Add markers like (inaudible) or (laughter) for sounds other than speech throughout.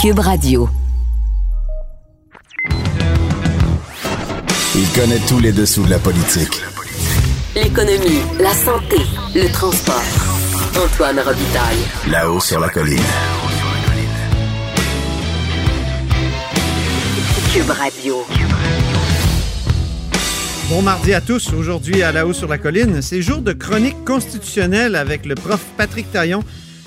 Cube Radio. Il connaît tous les dessous de la politique. L'économie, la santé, le transport. Antoine Robitaille. Là-haut sur la colline. Cube Radio. Bon mardi à tous. Aujourd'hui, à La Haut sur la Colline, c'est jour de chronique constitutionnelle avec le prof Patrick Taillon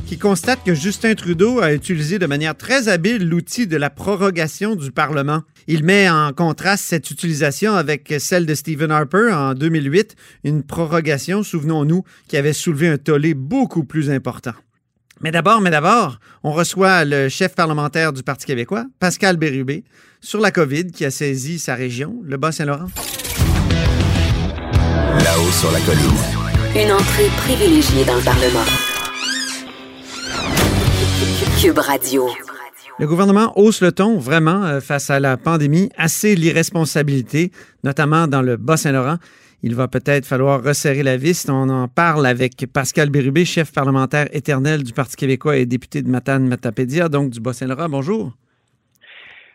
qui constate que Justin Trudeau a utilisé de manière très habile l'outil de la prorogation du Parlement. Il met en contraste cette utilisation avec celle de Stephen Harper en 2008, une prorogation, souvenons-nous, qui avait soulevé un tollé beaucoup plus important. Mais d'abord, mais d'abord, on reçoit le chef parlementaire du Parti québécois, Pascal Bérubé, sur la COVID qui a saisi sa région, le Bas-Saint-Laurent. Là-haut sur la colline. Une entrée privilégiée dans le Parlement. Cube Radio. Le gouvernement hausse le ton vraiment euh, face à la pandémie, assez l'irresponsabilité, notamment dans le Bas-Saint-Laurent. Il va peut-être falloir resserrer la vis. On en parle avec Pascal Bérubé, chef parlementaire éternel du Parti québécois et député de Matane-Matapédia, donc du Bas-Saint-Laurent. Bonjour.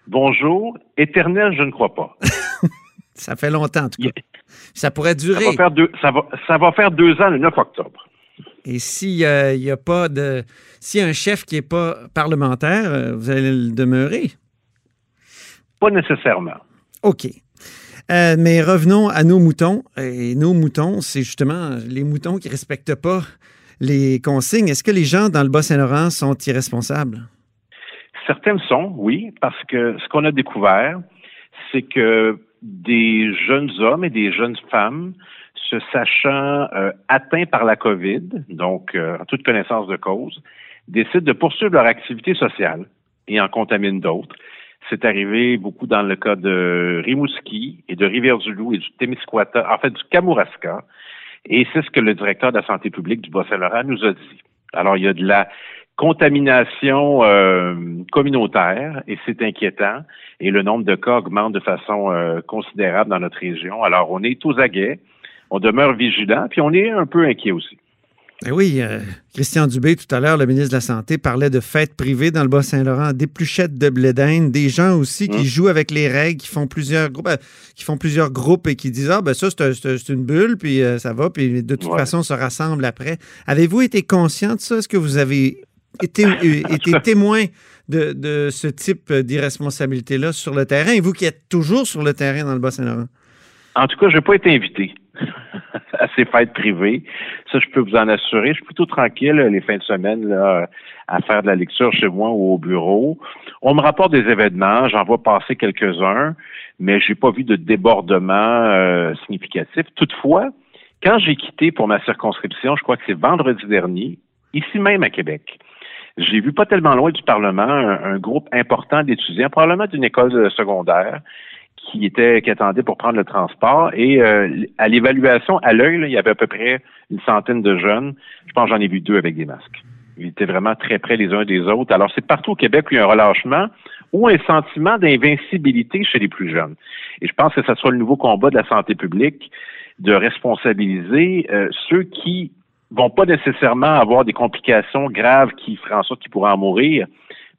Bonjour. Éternel, je ne crois pas. (laughs) Ça fait longtemps, en tout cas. Ça pourrait durer. Ça va faire deux, ça va, ça va faire deux ans le 9 octobre. Et s'il n'y a pas de. S'il y a un chef qui n'est pas parlementaire, euh, vous allez le demeurer? Pas nécessairement. OK. Euh, mais revenons à nos moutons. Et nos moutons, c'est justement les moutons qui ne respectent pas les consignes. Est-ce que les gens dans le Bas-Saint-Laurent sont irresponsables? Certains sont, oui, parce que ce qu'on a découvert, c'est que des jeunes hommes et des jeunes femmes se sachant euh, atteints par la COVID, donc euh, en toute connaissance de cause, décident de poursuivre leur activité sociale et en contaminent d'autres. C'est arrivé beaucoup dans le cas de Rimouski et de Rivière-du-Loup et du Témiscouata, en fait du Kamouraska, et c'est ce que le directeur de la santé publique du Bas-Saint-Laurent nous a dit. Alors, il y a de la contamination euh, communautaire et c'est inquiétant et le nombre de cas augmente de façon considérable dans notre région. Alors, on est aux aguets on demeure vigilant, puis on est un peu inquiet aussi. Ben oui, euh, Christian Dubé, tout à l'heure, le ministre de la Santé, parlait de fêtes privées dans le Bas-Saint-Laurent, d'épluchettes de blé des gens aussi qui hum. jouent avec les règles, qui font plusieurs groupes, euh, qui font plusieurs groupes et qui disent Ah, ben ça, c'est une bulle, puis euh, ça va, puis de toute façon, on se rassemble après. Avez-vous été conscient de ça? Est-ce que vous avez été, (laughs) été témoin de, de ce type d'irresponsabilité-là sur le terrain, et vous qui êtes toujours sur le terrain dans le Bas-Saint-Laurent? En tout cas, je n'ai pas été invité (laughs) à ces fêtes privées. Ça, je peux vous en assurer. Je suis plutôt tranquille les fins de semaine là, à faire de la lecture chez moi ou au bureau. On me rapporte des événements, j'en vois passer quelques-uns, mais j'ai pas vu de débordement euh, significatif. Toutefois, quand j'ai quitté pour ma circonscription, je crois que c'est vendredi dernier, ici même à Québec, j'ai vu pas tellement loin du Parlement un groupe important d'étudiants, probablement d'une école secondaire, qui était qui attendait pour prendre le transport. Et euh, à l'évaluation, à l'œil, il y avait à peu près une centaine de jeunes. Je pense j'en ai vu deux avec des masques. Ils étaient vraiment très près les uns des autres. Alors, c'est partout au Québec où il y a un relâchement ou un sentiment d'invincibilité chez les plus jeunes. Et je pense que ce sera le nouveau combat de la santé publique de responsabiliser euh, ceux qui vont pas nécessairement avoir des complications graves qui feraient en sorte qu'ils pourraient en mourir,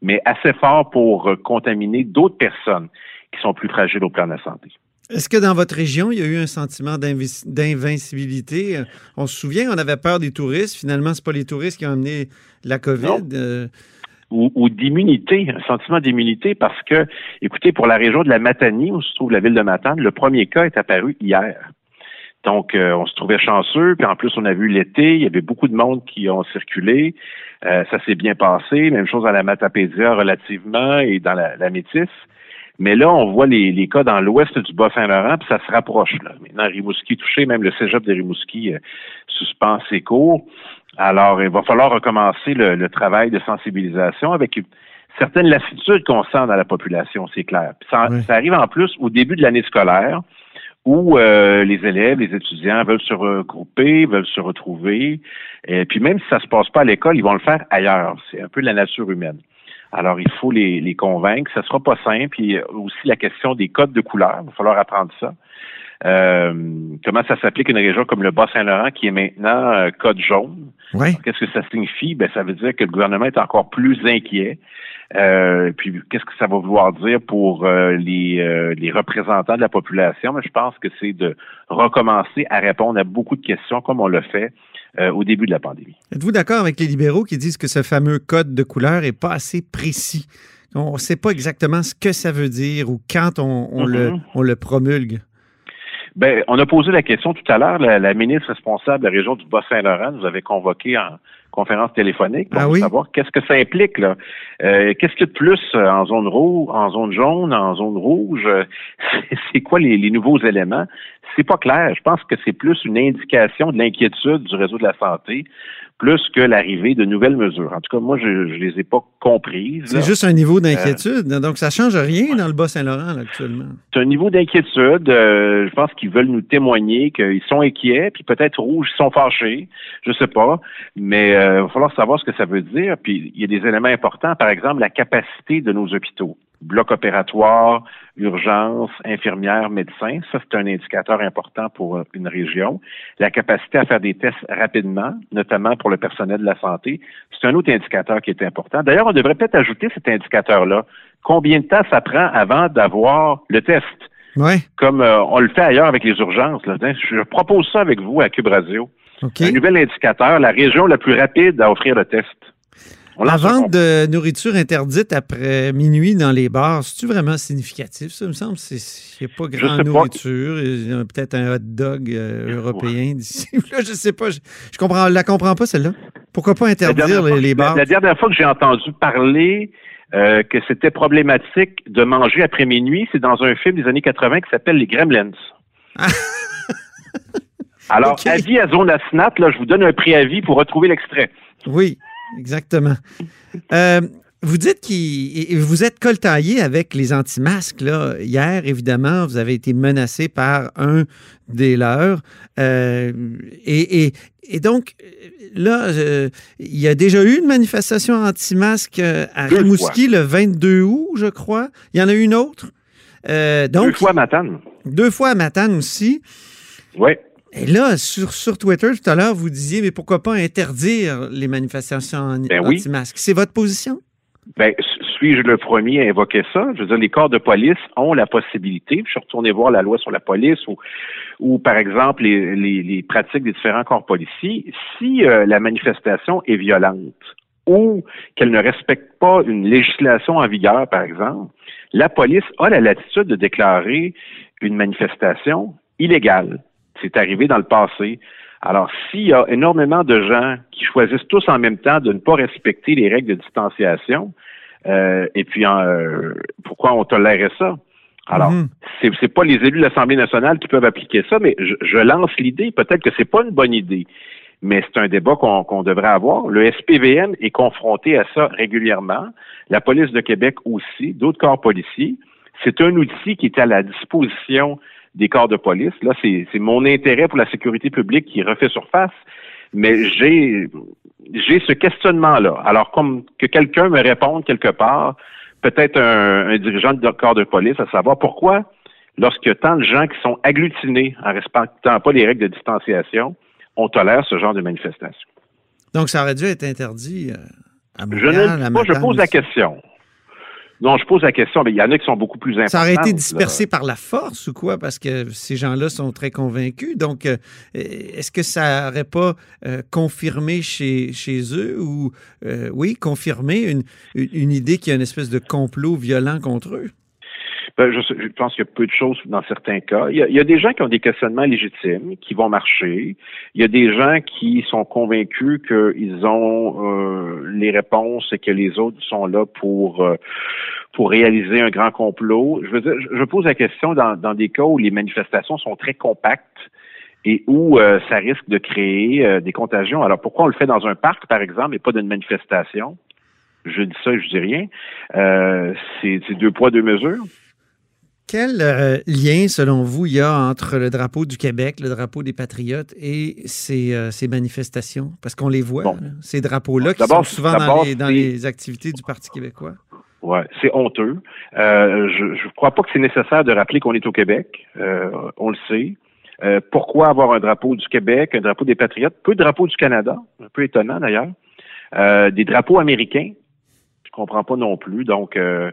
mais assez fort pour euh, contaminer d'autres personnes qui sont plus fragiles au plan de la santé. Est-ce que dans votre région, il y a eu un sentiment d'invincibilité? On se souvient, on avait peur des touristes. Finalement, ce pas les touristes qui ont amené la COVID. Euh. Ou, d'immunité, un sentiment d'immunité parce que, écoutez, pour la région de la Matanie, où se trouve la ville de Matane, le premier cas est apparu hier. Donc, euh, on se trouvait chanceux. Puis en plus, on a vu l'été, il y avait beaucoup de monde qui ont circulé. Euh, ça s'est bien passé. Même chose à la Matapédia relativement et dans la, la Métis. Mais là, on voit les, cas dans l'ouest du Bas-Saint-Laurent, puis ça se rapproche. Là. Maintenant, Rimouski touché, même le cégep de Rimouski euh, suspend ses cours. Alors, il va falloir recommencer le, travail de sensibilisation avec une certaine lassitude qu'on sent dans la population, c'est clair. ça, arrive en plus au début de l'année scolaire où euh, les élèves, les étudiants veulent se regrouper, veulent se retrouver. Et puis même si ça se passe pas à l'école, ils vont le faire ailleurs. C'est un peu la nature humaine. Alors, il faut les, convaincre. Ça sera pas simple. Puis aussi la question des codes de couleur. Il va falloir apprendre ça. comment ça s'applique à une région comme le Bas-Saint-Laurent qui est maintenant code jaune? Ouais. Qu'est-ce que ça signifie? Ben, ça veut dire que le gouvernement est encore plus inquiet. Euh, puis qu'est-ce que ça va vouloir dire pour euh, les, euh, les représentants de la population? Mais je pense que c'est de recommencer à répondre à beaucoup de questions comme on l'a fait au début de la pandémie. Êtes-vous d'accord avec les libéraux qui disent que ce fameux code de couleur est pas assez précis? On ne sait pas exactement ce que ça veut dire ou quand on, le, mm-hmm. on le promulgue. Ben, on a posé la question tout à l'heure. La, ministre responsable de la région du Bas-Saint-Laurent nous avait convoqué en conférence téléphonique pour ah savoir qu'est-ce que ça implique. là. Euh, qu'est-ce qu'il y a de plus euh, en zone rouge, en zone jaune, en zone rouge? (laughs) C'est quoi les, les nouveaux éléments? C'est pas clair. Je pense que c'est plus une indication de l'inquiétude du réseau de la santé plus que l'arrivée de nouvelles mesures. En tout cas, moi, je ne les ai pas comprises. C'est juste un niveau d'inquiétude. Euh, donc, ça ne change rien dans le Bas-Saint-Laurent actuellement. C'est un niveau d'inquiétude. Euh, je pense qu'ils veulent nous témoigner qu'ils sont inquiets, puis peut-être rouges, ils sont fâchés. Je ne sais pas. Mais euh, il va falloir savoir ce que ça veut dire. Puis, il y a des éléments importants. Par exemple, la capacité de nos hôpitaux bloc opératoire, urgence, infirmière, médecin. Ça, c'est un indicateur important pour euh, une région. La capacité à faire des tests rapidement, notamment pour le personnel de la santé, c'est un autre indicateur qui est important. D'ailleurs, on devrait peut-être ajouter cet indicateur-là. Combien de temps ça prend avant d'avoir le test? Ouais. Comme euh, on le fait ailleurs avec les urgences. Je propose ça avec vous à Cube Radio. Un nouvel indicateur, la région la plus rapide à offrir le test la vente de nourriture interdite après minuit dans les bars, c'est-tu vraiment significatif, ça, me semble? A pas grande nourriture. Il y a peut-être un hot dog euh, européen d'ici. (laughs) Là, je sais pas. Je, je comprends, la comprends pas, celle-là. Pourquoi pas interdire les, bars? La, dernière fois que j'ai entendu parler euh, que c'était problématique de manger après minuit, c'est dans un film des années 80 qui s'appelle Les Gremlins. (laughs) Alors, avis à Zone Asnat, là, je vous donne un préavis pour retrouver l'extrait. Oui. Exactement. Euh, vous dites que vous êtes coltaillé avec les anti-masques. Là. Hier, évidemment, vous avez été menacé par un des leurs. Euh, et, donc, là, euh, il y a déjà eu une manifestation anti-masque à Rimouski le 22 août, je crois. Il y en a une autre. donc, deux fois à Matane. Deux fois à Matane aussi. Oui. Et là, sur, sur Twitter, tout à l'heure, vous disiez, mais pourquoi pas interdire les manifestations ben anti-masques? C'est votre position? Ben, suis-je le premier à évoquer ça? Je veux dire, les corps de police ont la possibilité, je suis retourné voir la loi sur la police ou, ou par exemple, les, les, pratiques des différents corps policiers. Si euh, la manifestation est violente ou qu'elle ne respecte pas une législation en vigueur, par exemple, la police a la latitude de déclarer une manifestation illégale. C'est arrivé dans le passé. Alors, s'il y a énormément de gens qui choisissent tous en même temps de ne pas respecter les règles de distanciation, euh, et puis euh, pourquoi on tolérerait ça? Alors, mm c'est pas les élus de l'Assemblée nationale qui peuvent appliquer ça, mais je, lance l'idée, peut-être que c'est pas une bonne idée, mais c'est un débat qu'on devrait avoir. Le SPVM est confronté à ça régulièrement, la police de Québec aussi, d'autres corps policiers. C'est un outil qui est à la disposition des corps de police. Là, c'est mon intérêt pour la sécurité publique qui refait surface, mais j'ai j'ai ce questionnement-là. Alors, comme que quelqu'un me réponde quelque part, peut-être un, dirigeant de corps de police, à savoir pourquoi, lorsqu'il y a tant de gens qui sont agglutinés en respectant pas les règles de distanciation, on tolère ce genre de manifestation. Donc, ça aurait dû être interdit euh, à Montréal, Je ne pas, je pose la question. Non, je pose la question, mais il y en a qui sont beaucoup plus importants. Ça aurait été dispersé par la force ou quoi? Parce que ces gens-là sont très convaincus. Donc, euh, est-ce que ça n'aurait pas euh, confirmé chez, chez eux ou, euh, oui, confirmé une, une idée qu'il y a une espèce de complot violent contre eux? Ben, je, pense qu'il y a peu de choses dans certains cas. Il y, a, des gens qui ont des questionnements légitimes, qui vont marcher. Il y a des gens qui sont convaincus qu'ils ont euh, les réponses et que les autres sont là pour euh, pour réaliser un grand complot. Je veux dire, je, pose la question dans, dans des cas où les manifestations sont très compactes et où euh, ça risque de créer des contagions. Alors pourquoi on le fait dans un parc, par exemple, et pas dans une manifestation? Je dis ça, je dis rien. c'est deux poids, deux mesures. Quel euh, lien, selon vous, il y a entre le drapeau du Québec, le drapeau des Patriotes et ces, euh, manifestations? Parce qu'on les voit, ces drapeaux-là, qui sont souvent dans les, activités du Parti québécois. Ouais, c'est honteux. Euh, je ne crois pas que c'est nécessaire de rappeler qu'on est au Québec. Euh, on le sait. Euh, pourquoi avoir un drapeau du Québec, un drapeau des Patriotes, peu de drapeaux du Canada, un peu étonnant d'ailleurs, des drapeaux américains, je comprends pas non plus. Donc, je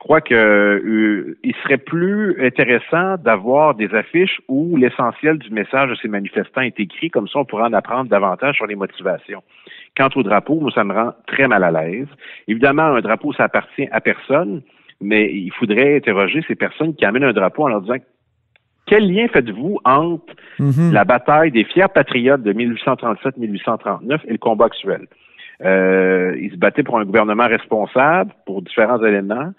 crois que il serait plus intéressant d'avoir des affiches où l'essentiel du message de ces manifestants est écrit, comme ça on pourrait en apprendre davantage sur les motivations. Quant au drapeau, moi, ça me rend très mal à l'aise. Évidemment, un drapeau, ça appartient à personne, mais il faudrait interroger ces personnes qui amènent un drapeau en leur disant quel lien faites-vous entre mhm. la bataille des fiers patriotes de 1837-1839 et le combat actuel? Euh, ils se battaient pour un gouvernement responsable, pour différents éléments.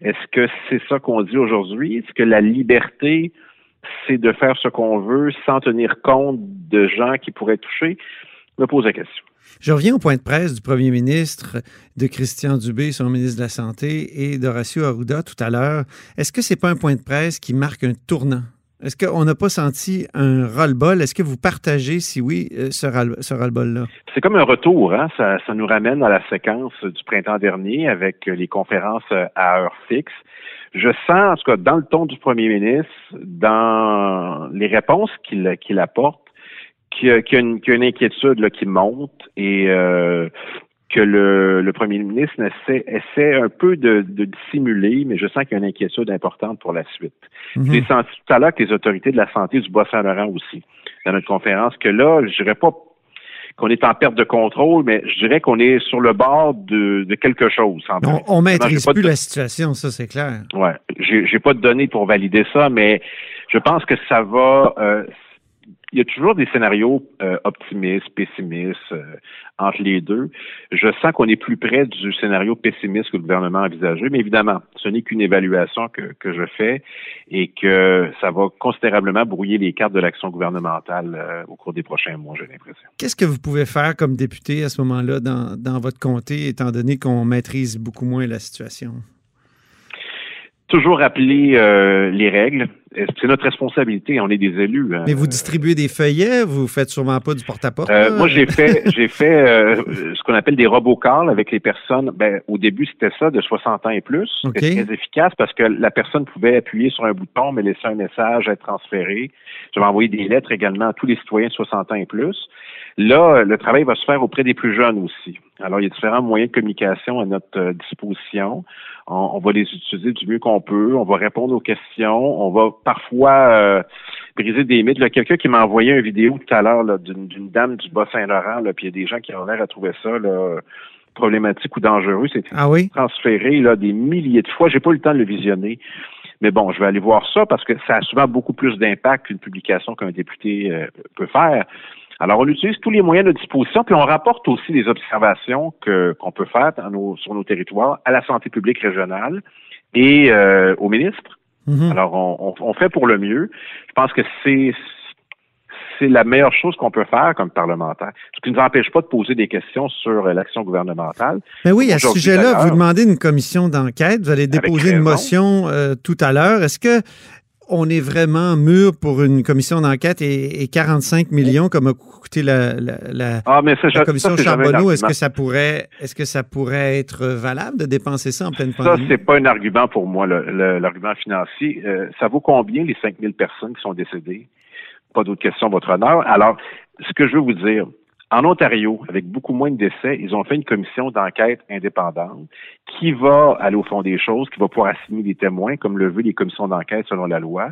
Est-ce que c'est ça qu'on dit aujourd'hui? Est-ce que la liberté, c'est de faire ce qu'on veut sans tenir compte de gens qui pourraient toucher? Je me pose la question. Je reviens au point de presse du premier ministre, de Christian Dubé, son ministre de la Santé, et d'Horacio Arruda tout à l'heure. Est-ce que ce n'est pas un point de presse qui marque un tournant? Est-ce qu'on n'a pas senti un ras-le-bol? Est-ce que vous partagez, si oui, euh, ce ras-le-bol-là? C'est comme un retour. Hein? Ça, ça, nous ramène à la séquence du printemps dernier avec les conférences à heure fixe. Je sens, en tout cas, dans le ton du premier ministre, dans les réponses qu'il apporte, qu'il y, a une, inquiétude là, qui monte et euh, que le, premier ministre essaie, essaie un peu de, dissimuler, mais je sens qu'il y a une inquiétude importante pour la suite. J'ai senti tout à l'heure que les autorités de la santé du Bas-Saint-Laurent aussi, dans notre conférence, que là, je dirais pas qu'on est en perte de contrôle, mais je dirais qu'on est sur le bord de, quelque chose. on, ne maîtrise plus la situation, ça c'est clair. Ouais, j'ai pas de données pour valider ça, mais je pense que ça va, euh, il y a toujours des scénarios euh, optimistes, pessimistes euh, entre les deux. Je sens qu'on est plus près du scénario pessimiste que le gouvernement a envisagé, mais évidemment, ce n'est qu'une évaluation que, que je fais et que ça va considérablement brouiller les cartes de l'action gouvernementale euh, au cours des prochains mois, j'ai l'impression. Qu'est-ce que vous pouvez faire comme député à ce moment-là dans, dans votre comté, étant donné qu'on maîtrise beaucoup moins la situation? Toujours rappeler euh, les règles. C'est notre responsabilité, on est des élus. Hein. Mais vous distribuez des feuillets, vous faites sûrement pas du porte-à-porte. Euh, moi, j'ai fait, (laughs) j'ai fait euh, ce qu'on appelle des robocalls avec les personnes. Ben, au début, c'était ça, de 60 ans et plus. C'était très efficace parce que la personne pouvait appuyer sur un bouton, mais laisser un message être transféré. J'avais envoyé des lettres également à tous les citoyens de 60 ans et plus. Là, le travail va se faire auprès des plus jeunes aussi. Alors, il y a différents moyens de communication à notre disposition. On, va les utiliser du mieux qu'on peut. On va répondre aux questions. On va parfois euh, briser des mythes. Il quelqu'un qui m'a envoyé une vidéo tout à l'heure d'une dame du Bas-Saint-Laurent, puis il y a des gens qui ont l'air à trouver ça problématique ou dangereux. C'est ah oui? transféré là, des milliers de fois. J'ai pas eu le temps de le visionner. Mais bon, je vais aller voir ça parce que ça a souvent beaucoup plus d'impact qu'une publication qu'un député euh, peut faire. Alors, on utilise tous les moyens de disposition, puis on rapporte aussi les observations que qu'on peut faire sur nos territoires à la santé publique régionale et euh, au ministre. Mhm. Alors, on, fait pour le mieux. Je pense que c'est c'est la meilleure chose qu'on peut faire comme parlementaire. Ce qui ne nous empêche pas de poser des questions sur l'action gouvernementale. Mais oui, à ce sujet-là, vous demandez une commission d'enquête. Vous allez déposer une motion euh, tout à l'heure. Est-ce que on est vraiment mûr pour une commission d'enquête et, 45 millions comme a coûté la, ah, commission Charbonneau. Est-ce que ça pourrait est-ce que ça pourrait être valable de dépenser ça en pleine pandémie? Ça, c'est pas un argument pour moi, l'argument financier. Euh, ça vaut combien les 5000 personnes qui sont décédées? Pas d'autres questions, votre honneur. Alors, ce que je veux vous dire, en Ontario, avec beaucoup moins de décès, ils ont fait une commission d'enquête indépendante qui va aller au fond des choses, qui va pouvoir assigner des témoins, comme le veut les commissions d'enquête selon la loi.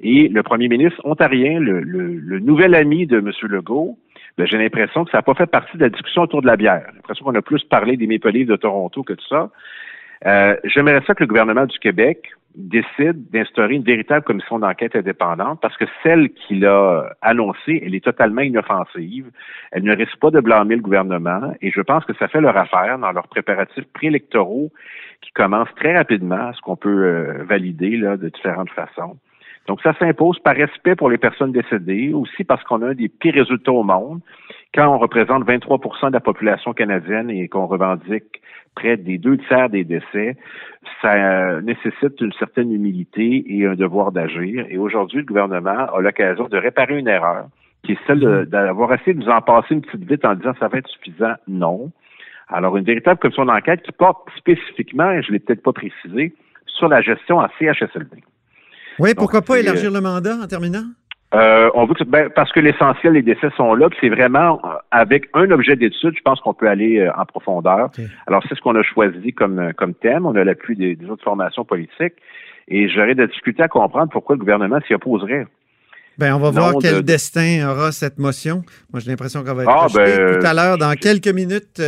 Et le premier ministre ontarien, le, nouvel ami de M. Legault, ben, j'ai l'impression que ça n'a pas fait partie de la discussion autour de la bière. J'ai l'impression qu'on a plus parlé des Maple de Toronto que de ça. Euh, J'aimerais ça que le gouvernement du Québec décide d'instaurer une véritable commission d'enquête indépendante parce que celle qu'il a annoncée, elle est totalement inoffensive. Elle ne risque pas de blâmer le gouvernement et je pense que ça fait leur affaire dans leurs préparatifs préélectoraux qui commencent très rapidement, ce qu'on peut euh, valider de différentes façons. Donc ça s'impose par respect pour les personnes décédées, aussi parce qu'on a un des pires résultats au monde. Quand on représente 23% de la population canadienne et qu'on revendique près des deux tiers des décès, ça euh, nécessite une certaine humilité et un devoir d'agir. Et aujourd'hui, le gouvernement a l'occasion de réparer une erreur, qui est celle mm-hmm. d'avoir essayé de nous en passer une petite vite en disant ça va être suffisant. Non. Alors, une véritable commission d'enquête qui porte spécifiquement, et je ne l'ai peut-être pas précisé, sur la gestion en CHSLD. Oui, pourquoi pas élargir le mandat en terminant? Euh, on veut que, ben, parce que l'essentiel des décès sont là, c'est vraiment euh, avec un objet d'étude, je pense qu'on peut aller euh, en profondeur. Alors, c'est ce qu'on a choisi comme, comme thème. On a l'appui des, autres formations politiques. Et j'aurais de discuter à comprendre pourquoi le gouvernement s'y opposerait. Ben, on va voir quel destin aura cette motion. Moi, j'ai l'impression qu'elle va être ah, ben, tout à l'heure, dans quelques minutes,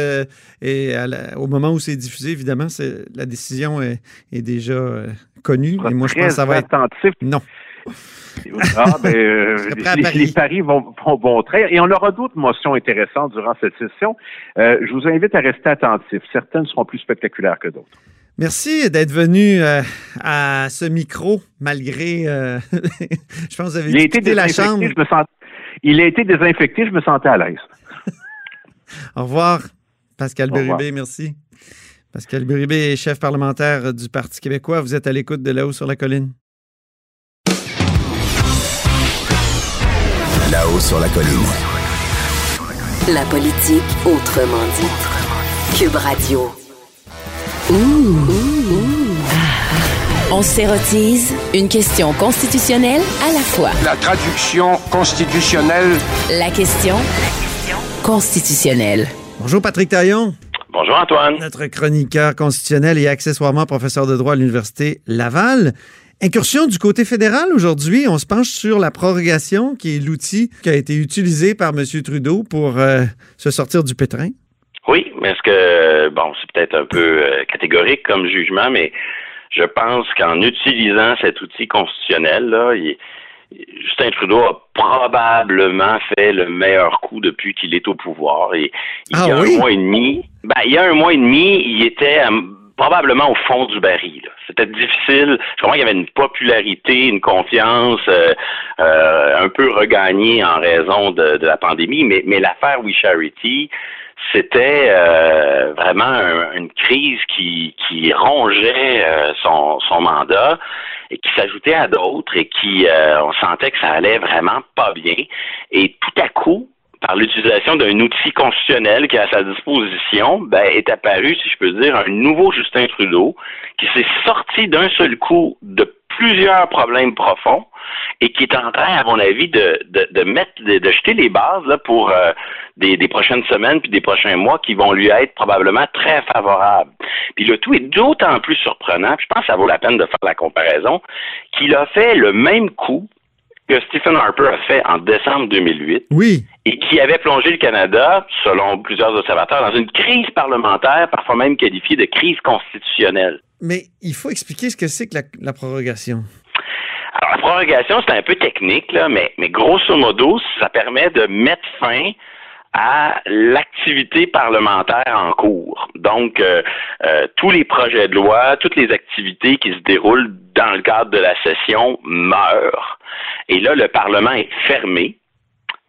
et au moment où c'est diffusé, évidemment, la décision est, déjà connue. Et moi, je pense que ça va être attentif. Non. Ah, ben, (laughs) euh, les, paris vont, vont, très. Et on aura d'autres motions intéressantes durant cette session. Euh, je vous invite à rester attentifs. Certaines seront plus spectaculaires que d'autres. Merci d'être venu euh, à ce micro, malgré. (laughs) je pense que vous avez il a été la chambre. Je me sens... Il a été désinfecté, je me sentais à l'aise. (laughs) Au revoir, Pascal Bérubé, merci. Pascal Bérubé est chef parlementaire du Parti québécois. Vous êtes à l'écoute de là-haut sur la colline. Là-haut sur la colline. La politique autrement dit. Cube Radio. On s'érotise une question constitutionnelle à la fois. La traduction constitutionnelle. La question constitutionnelle. Bonjour Patrick Taillon. Bonjour Antoine. Notre chroniqueur constitutionnel et accessoirement professeur de droit à l'Université Laval. Incursion du côté fédéral aujourd'hui, on se penche sur la prorogation qui est l'outil qui a été utilisé par M. Trudeau pour euh, se sortir du pétrin. Oui, mais est-ce que, bon, c'est peut-être un peu euh, catégorique comme jugement, mais je pense qu'en utilisant cet outil constitutionnel, là, Justin Trudeau a probablement fait le meilleur coup depuis qu'il est au pouvoir. Et il y a ah un mois et demi, ben, il y a un mois et demi, il était probablement au fond du baril. C'était difficile. Je crois qu'il y avait une popularité, une confiance euh, euh, un peu regagnée en raison de, la pandémie, mais, mais l'affaire We Charity, c'était euh, vraiment une crise qui, rongeait son, son mandat et qui s'ajoutait à d'autres et qui on sentait que ça allait vraiment pas bien. Et tout à coup, par l'utilisation d'un outil constitutionnel qui est à sa disposition, ben, est apparu, si je peux dire, un nouveau Justin Trudeau qui s'est sorti d'un seul coup de plusieurs problèmes profonds et qui est en train, à mon avis, de, de, mettre, de, jeter les bases là, pour euh, des, des, prochaines semaines puis des prochains mois qui vont lui être probablement très favorables. Puis le tout est d'autant plus surprenant, je pense que ça vaut la peine de faire la comparaison, qu'il a fait le même coup que Stephen Harper a fait en décembre 2008. Oui. Et qui avait plongé le Canada, selon plusieurs observateurs, dans une crise parlementaire, parfois même qualifiée de crise constitutionnelle. Mais il faut expliquer ce que c'est que la, prorogation. Alors, la prorogation, c'est un peu technique, là, mais, grosso modo, ça permet de mettre fin à l'activité parlementaire en cours. Donc, euh, euh, tous les projets de loi, toutes les activités qui se déroulent dans le cadre de la session meurent. Et là, le Parlement est fermé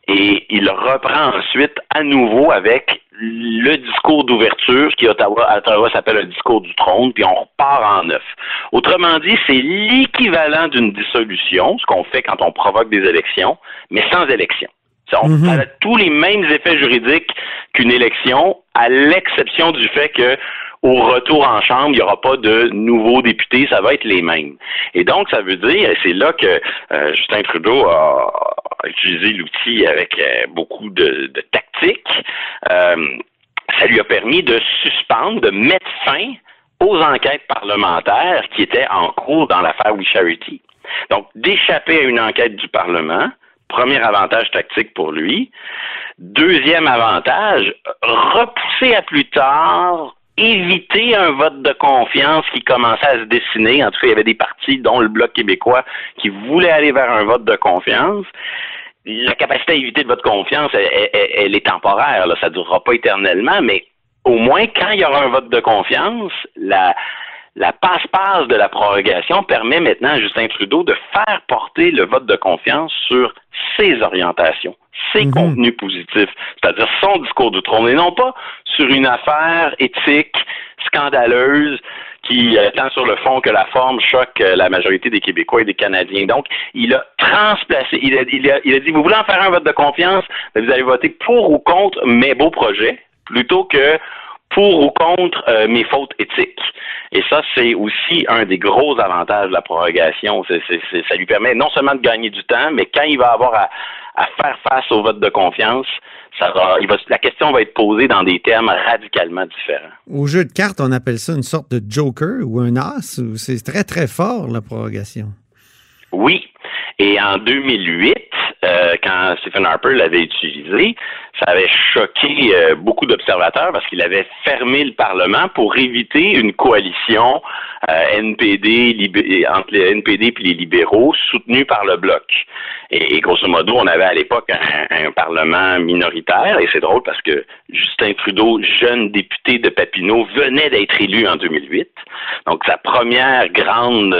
et il reprend ensuite à nouveau avec le discours d'ouverture, ce qui à Ottawa s'appelle un discours du trône, puis on repart en neuf. Autrement dit, c'est l'équivalent d'une dissolution, ce qu'on fait quand on provoque des élections, mais sans élection. On mhm. a tous les mêmes effets juridiques qu'une élection, à l'exception du fait que au retour en chambre, il n'y aura pas de nouveaux députés, ça va être les mêmes. Et donc, ça veut dire, et c'est là que euh, Justin Trudeau a, utilisé l'outil avec euh, beaucoup de, tactique, euh, ça lui a permis de suspendre, de mettre fin aux enquêtes parlementaires qui étaient en cours dans l'affaire We Charity. Donc, d'échapper à une enquête du Parlement, Premier avantage tactique pour lui. Deuxième avantage, repousser à plus tard, éviter un vote de confiance qui commençait à se dessiner. En tout cas, il y avait des partis, dont le Bloc québécois, qui voulaient aller vers un vote de confiance. La capacité à éviter le vote de confiance, elle, est temporaire, là, ça ne durera pas éternellement, mais au moins, quand il y aura un vote de confiance, la, la passe-passe de la prorogation permet maintenant à Justin Trudeau de faire porter le vote de confiance sur ses orientations, ses mhm. contenus positifs, c'est-à-dire son discours de trône, et non pas sur une affaire éthique scandaleuse qui, euh, tant sur le fond que la forme, choque euh, la majorité des Québécois et des Canadiens. Donc, il a transplacé, il a, il a, il a dit, vous voulez en faire un vote de confiance, vous allez voter pour ou contre mes beaux projets, plutôt que pour ou contre euh, mes fautes éthiques. Et ça, c'est aussi un des gros avantages de la prorogation. ça lui permet non seulement de gagner du temps, mais quand il va avoir à, faire face au vote de confiance, ça la question va être posée dans des termes radicalement différents. Au jeu de cartes, on appelle ça une sorte de joker ou un as. C'est très, très fort, la prorogation. Oui. Et en 2008, euh, quand Stephen Harper l'avait utilisé, ça avait choqué euh, beaucoup d'observateurs parce qu'il avait fermé le Parlement pour éviter une coalition euh, NPD entre les NPD et les libéraux soutenue par le bloc. Et, grosso modo, on avait à l'époque un, Parlement minoritaire et c'est drôle parce que Justin Trudeau, jeune député de Papineau, venait d'être élu en 2008. Donc sa première grande,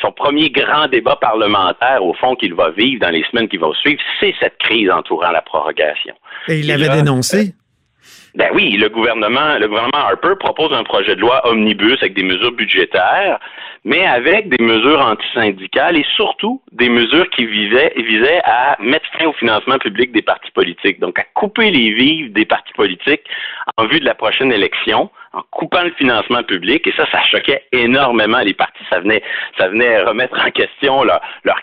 son premier grand débat parlementaire au fond qu'il va vivre dans les semaines qui vont suivre, c'est cette crise entourant la prorogation. Et il l'avait dénoncé. Ben oui, le gouvernement, Harper propose un projet de loi omnibus avec des mesures budgétaires, mais avec des mesures antisyndicales et surtout des mesures qui visaient, visaient à mettre fin au financement public des partis politiques, donc à couper les vives des partis politiques en vue de la prochaine élection en coupant le financement public, et ça, ça choquait énormément les partis. Ça venait, ça venait remettre en question leur,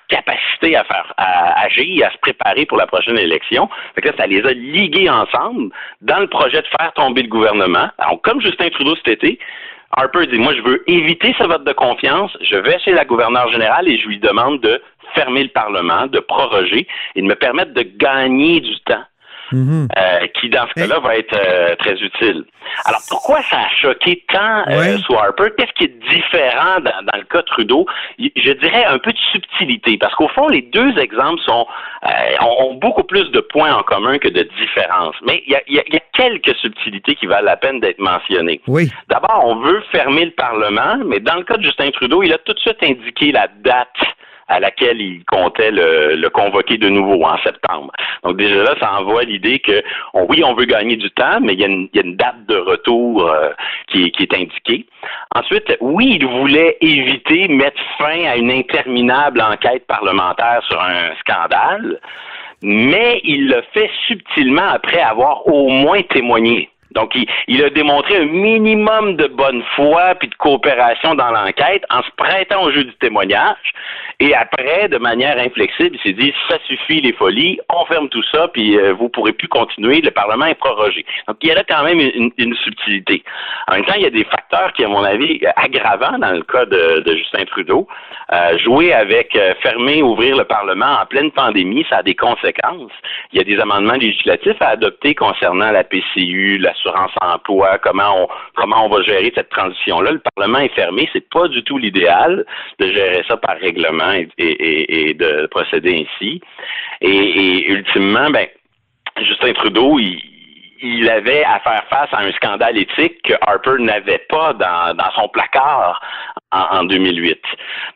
capacité à faire, à agir, à se préparer pour la prochaine élection. Fait que ça les a ligués ensemble dans le projet de faire tomber le gouvernement. Alors, comme Justin Trudeau cet été, Harper dit, moi, je veux éviter ce vote de confiance. Je vais chez la gouverneure générale et je lui demande de fermer le Parlement, de proroger et de me permettre de gagner du temps Mhm. Euh, qui dans ce cas-là va être euh, très utile. Alors pourquoi ça a choqué tant euh, sous Harper? Qu'est-ce qui est différent dans, le cas Trudeau? Je dirais un peu de subtilité, parce qu'au fond les deux exemples sont ont, beaucoup plus de points en commun que de différences. Mais il y a, quelques subtilités qui valent la peine d'être mentionnées. Oui. D'abord, on veut fermer le Parlement, mais dans le cas de Justin Trudeau, il a tout de suite indiqué la date à laquelle il comptait le, convoquer de nouveau en septembre. Donc déjà là, ça envoie l'idée que oui, on veut gagner du temps, mais il y a une, date de retour euh, qui, qui, est indiquée. Ensuite, oui, il voulait éviter mettre fin à une interminable enquête parlementaire sur un scandale, mais il le fait subtilement après avoir au moins témoigné. Donc, il, a démontré un minimum de bonne foi puis de coopération dans l'enquête en se prêtant au jeu du témoignage. Et après, de manière inflexible, il s'est dit ça suffit les folies, on ferme tout ça, puis euh, vous pourrez plus continuer. Le Parlement est prorogé. Donc, il y a quand même une, subtilité. En même temps, il y a des facteurs qui, à mon avis, aggravants dans le cas de, Justin Trudeau. Euh, jouer avec euh, fermer, ouvrir le Parlement en pleine pandémie, ça a des conséquences. Il y a des amendements législatifs à adopter concernant la PCU, la l'assurance emploi, comment on comment on va gérer cette transition-là. Le Parlement est fermé, c'est pas du tout l'idéal de gérer ça par règlement et, de procéder ainsi. Et, ultimement, ben Justin Trudeau, il, avait à faire face à un scandale éthique que Harper n'avait pas dans son placard en, 2008.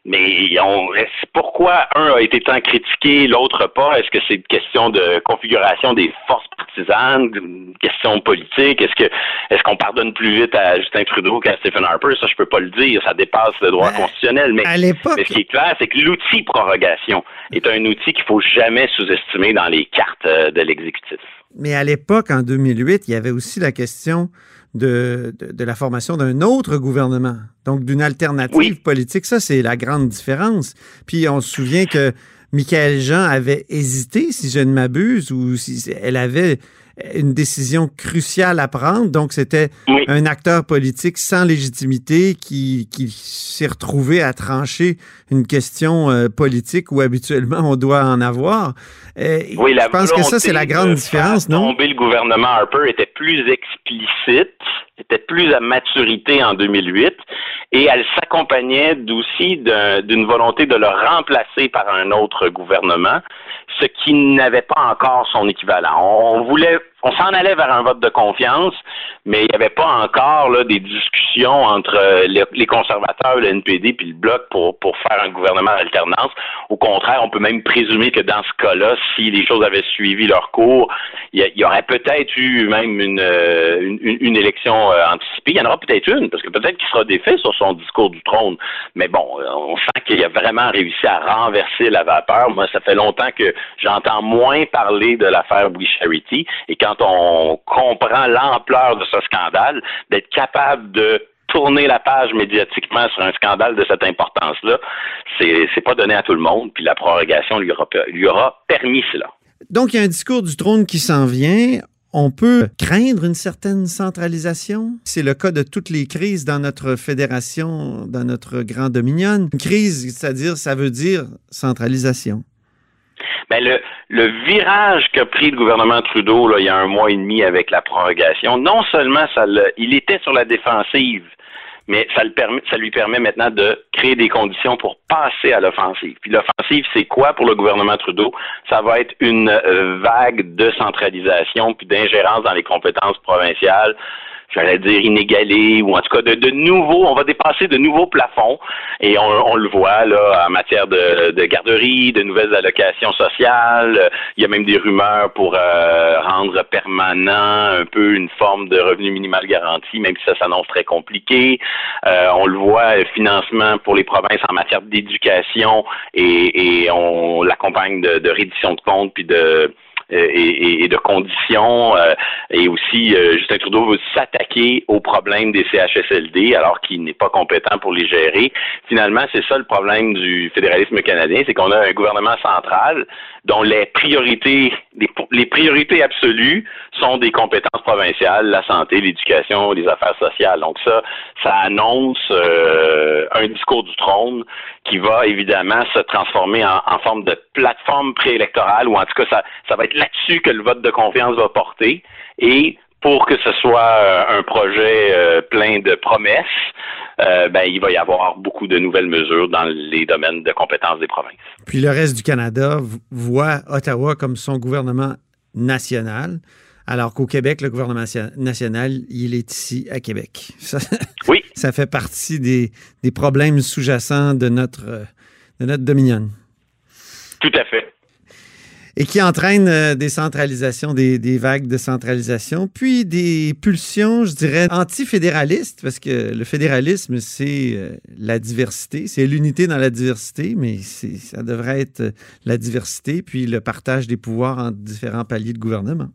Mais on, pourquoi un a été tant critiqué, l'autre pas? Est-ce que c'est une question de configuration des forces partisanes, une question politique? Est-ce que est-ce qu'on pardonne plus vite à Justin Trudeau qu'à Stephen Harper? Ça, je peux pas le dire. Ça dépasse le droit ben, constitutionnel. Mais, mais, ce qui est clair, c'est que l'outil prorogation est un outil qu'il faut jamais sous-estimer dans les cartes euh, de l'exécutif. Mais à l'époque, en 2008, il y avait aussi la question de, de, la formation d'un autre gouvernement, donc d'une alternative politique. Ça, c'est la grande différence. Puis on se souvient que Michael Jean avait hésité, si je ne m'abuse, ou si elle avait une décision cruciale à prendre. Donc, c'était un acteur politique sans légitimité qui, qui s'est retrouvé à trancher une question euh, politique où habituellement on doit en avoir. Euh, oui, je pense que ça, c'est la grande différence, non? Tomber le gouvernement Harper était plus explicite, était plus à maturité en 2008 et elle s'accompagnait aussi d'une volonté de le remplacer par un autre gouvernement ce qui n'avait pas encore son équivalent. On voulait, on s'en allait vers un vote de confiance, mais il n'y avait pas encore là, des discussions entre euh, les, conservateurs, le NPD puis le Bloc pour, faire un gouvernement d'alternance. Au contraire, on peut même présumer que dans ce cas-là, si les choses avaient suivi leur cours, il y, aurait peut-être eu même une, euh, une, élection euh, anticipée. Il y en aura peut-être une, parce que peut-être qu'il sera défait sur son discours du trône. Mais bon, on sent qu'il a vraiment réussi à renverser la vapeur. Moi, ça fait longtemps que j'entends moins parler de l'affaire We Charity et qu'en quand on comprend l'ampleur de ce scandale, d'être capable de tourner la page médiatiquement sur un scandale de cette importance-là, c'est, c'est pas donné à tout le monde, puis la prorogation lui aura, lui aura permis cela. Donc, il y a un discours du trône qui s'en vient. On peut craindre une certaine centralisation? C'est le cas de toutes les crises dans notre fédération, dans notre grand dominion. Une crise, c'est-à-dire, ça veut dire centralisation. Ben le, virage qu'a pris le gouvernement Trudeau il y a un mois et demi avec la prorogation, non seulement ça il était sur la défensive, mais ça, le permet, ça lui permet maintenant de créer des conditions pour passer à l'offensive. Puis l'offensive, c'est quoi pour le gouvernement Trudeau? Ça va être une euh, vague de centralisation puis d'ingérence dans les compétences provinciales j'allais dire inégalé ou en tout cas de, de nouveaux, on va dépasser de nouveaux plafonds et on, on le voit là en matière de, de, garderie, de nouvelles allocations sociales. Il y a même des rumeurs pour euh, rendre permanent un peu une forme de revenu minimal garanti, même si ça s'annonce très compliqué. Euh, on le voit, financement pour les provinces en matière d'éducation et, et on l'accompagne de, de reddition de comptes puis de euh, et, de conditions. Euh, et aussi, euh, Justin Trudeau veut s'attaquer aux problèmes des CHSLD alors qu'il n'est pas compétent pour les gérer. Finalement, c'est ça le problème du fédéralisme canadien, c'est qu'on a un gouvernement central dont les priorités, les, priorités absolues sont des compétences provinciales, la santé, l'éducation, les affaires sociales. Donc ça, ça annonce un discours du trône qui va évidemment se transformer en, en forme de plateforme préélectorale, ou en tout cas, ça, ça va être là-dessus que le vote de confiance va porter. Et pour que ce soit euh, un projet euh, plein de promesses, euh, ben, il va y avoir beaucoup de nouvelles mesures dans les domaines de compétences des provinces. Puis le reste du Canada voit Ottawa comme son gouvernement national. Alors qu'au Québec, le gouvernement national, il est ici à Québec. (laughs) Ça, oui. Ça fait partie des, des problèmes sous-jacents de notre, de notre dominion. Tout à fait et qui entraîne euh, des centralisations, des, vagues de centralisation, puis des pulsions, je dirais, antifédéralistes, parce que le fédéralisme, c'est euh, la diversité, c'est l'unité dans la diversité, mais ça devrait être euh, la diversité, puis le partage des pouvoirs entre différents paliers de gouvernement.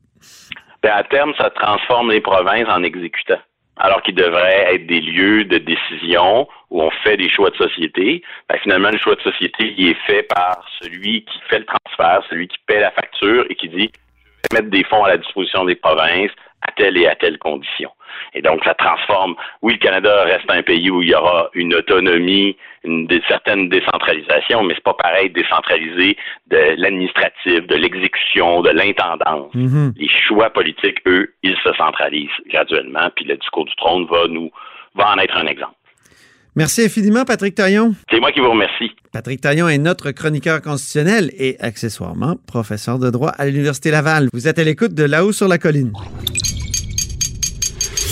Bien, à terme, ça transforme les provinces en exécutants alors qu'ils devraient être des lieux de décision où on fait des choix de société, ben finalement, le choix de société, il est fait par celui qui fait le transfert, celui qui paie la facture et qui dit, je vais mettre des fonds à la disposition des provinces à telle et à telle condition. Et donc, ça transforme. Oui, le Canada reste un pays où il y aura une autonomie, une, certaine décentralisation, mais c'est pas pareil décentraliser de l'administratif, de l'exécution, de l'intendance. Mm-hmm. Les choix politiques, eux, ils se centralisent graduellement, puis le discours du trône va nous va en être un exemple. Merci infiniment, Patrick Taillon. C'est moi qui vous remercie. Patrick Taillon est notre chroniqueur constitutionnel et accessoirement professeur de droit à l'Université Laval. Vous êtes à l'écoute de Là-haut sur la colline.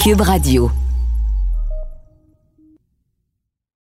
Cube Radio.